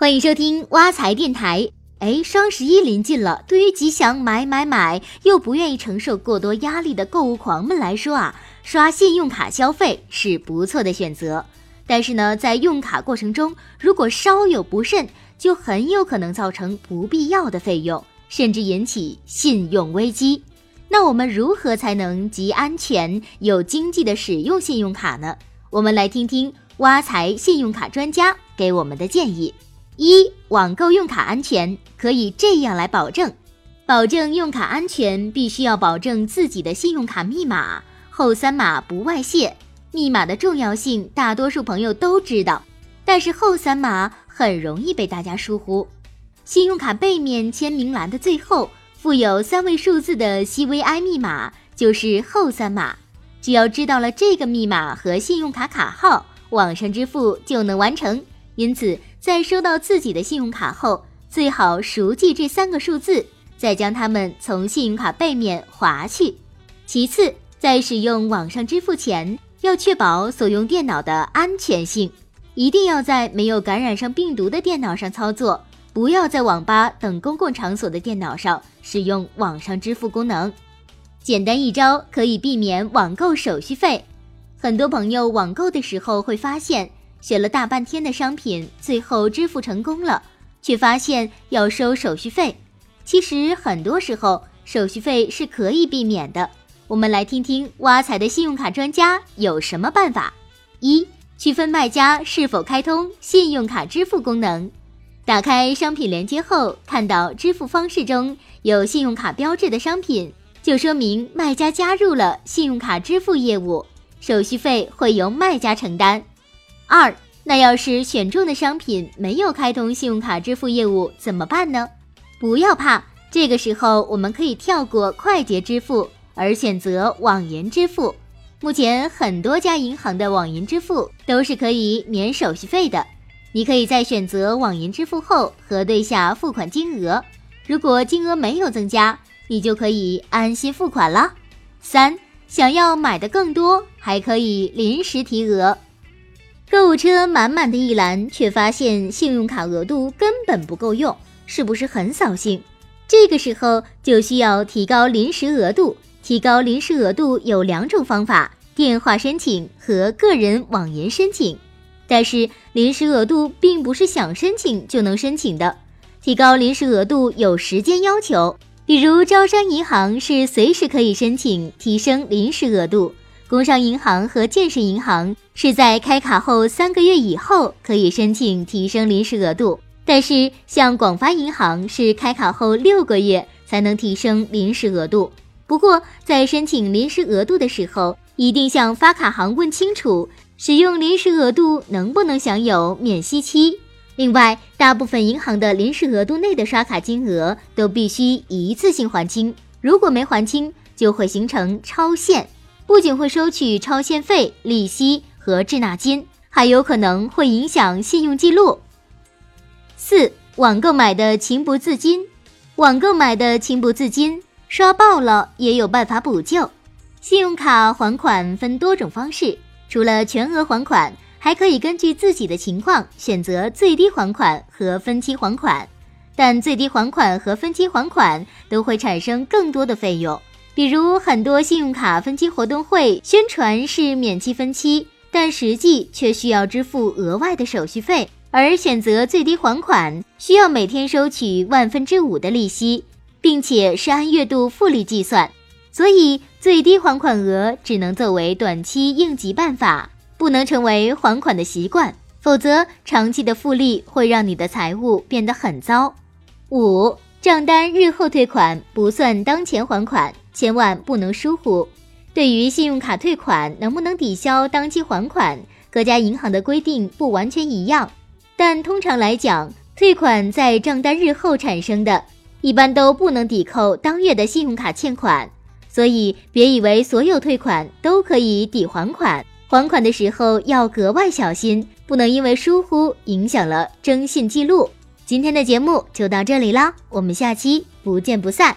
欢迎收听挖财电台。哎，双十一临近了，对于吉祥买买买又不愿意承受过多压力的购物狂们来说啊，刷信用卡消费是不错的选择。但是呢，在用卡过程中，如果稍有不慎，就很有可能造成不必要的费用，甚至引起信用危机。那我们如何才能既安全又经济的使用信用卡呢？我们来听听挖财信用卡专家给我们的建议。一网购用卡安全可以这样来保证：保证用卡安全，必须要保证自己的信用卡密码后三码不外泄。密码的重要性，大多数朋友都知道，但是后三码很容易被大家疏忽。信用卡背面签名栏的最后附有三位数字的 CVI 密码，就是后三码。只要知道了这个密码和信用卡卡号，网上支付就能完成。因此。在收到自己的信用卡后，最好熟记这三个数字，再将它们从信用卡背面划去。其次，在使用网上支付前，要确保所用电脑的安全性，一定要在没有感染上病毒的电脑上操作，不要在网吧等公共场所的电脑上使用网上支付功能。简单一招可以避免网购手续费。很多朋友网购的时候会发现。选了大半天的商品，最后支付成功了，却发现要收手续费。其实很多时候手续费是可以避免的。我们来听听挖财的信用卡专家有什么办法：一、区分卖家是否开通信用卡支付功能。打开商品链接后，看到支付方式中有信用卡标志的商品，就说明卖家加入了信用卡支付业务，手续费会由卖家承担。二，那要是选中的商品没有开通信用卡支付业务怎么办呢？不要怕，这个时候我们可以跳过快捷支付，而选择网银支付。目前很多家银行的网银支付都是可以免手续费的。你可以在选择网银支付后核对下付款金额，如果金额没有增加，你就可以安心付款了。三，想要买的更多，还可以临时提额。购物车满满的一栏，却发现信用卡额度根本不够用，是不是很扫兴？这个时候就需要提高临时额度。提高临时额度有两种方法：电话申请和个人网银申请。但是临时额度并不是想申请就能申请的，提高临时额度有时间要求。比如招商银行是随时可以申请提升临时额度。工商银行和建设银行是在开卡后三个月以后可以申请提升临时额度，但是像广发银行是开卡后六个月才能提升临时额度。不过在申请临时额度的时候，一定向发卡行问清楚，使用临时额度能不能享有免息期。另外，大部分银行的临时额度内的刷卡金额都必须一次性还清，如果没还清，就会形成超限。不仅会收取超限费、利息和滞纳金，还有可能会影响信用记录。四、网购买的情不自禁，网购买的情不自禁，刷爆了也有办法补救。信用卡还款分多种方式，除了全额还款，还可以根据自己的情况选择最低还款和分期还款，但最低还款和分期还款都会产生更多的费用。比如很多信用卡分期活动会宣传是免期分期，但实际却需要支付额外的手续费；而选择最低还款，需要每天收取万分之五的利息，并且是按月度复利计算。所以最低还款额只能作为短期应急办法，不能成为还款的习惯，否则长期的复利会让你的财务变得很糟。五账单日后退款不算当前还款。千万不能疏忽。对于信用卡退款能不能抵消当期还款，各家银行的规定不完全一样。但通常来讲，退款在账单日后产生的，一般都不能抵扣当月的信用卡欠款。所以别以为所有退款都可以抵还款，还款的时候要格外小心，不能因为疏忽影响了征信记录。今天的节目就到这里啦，我们下期不见不散。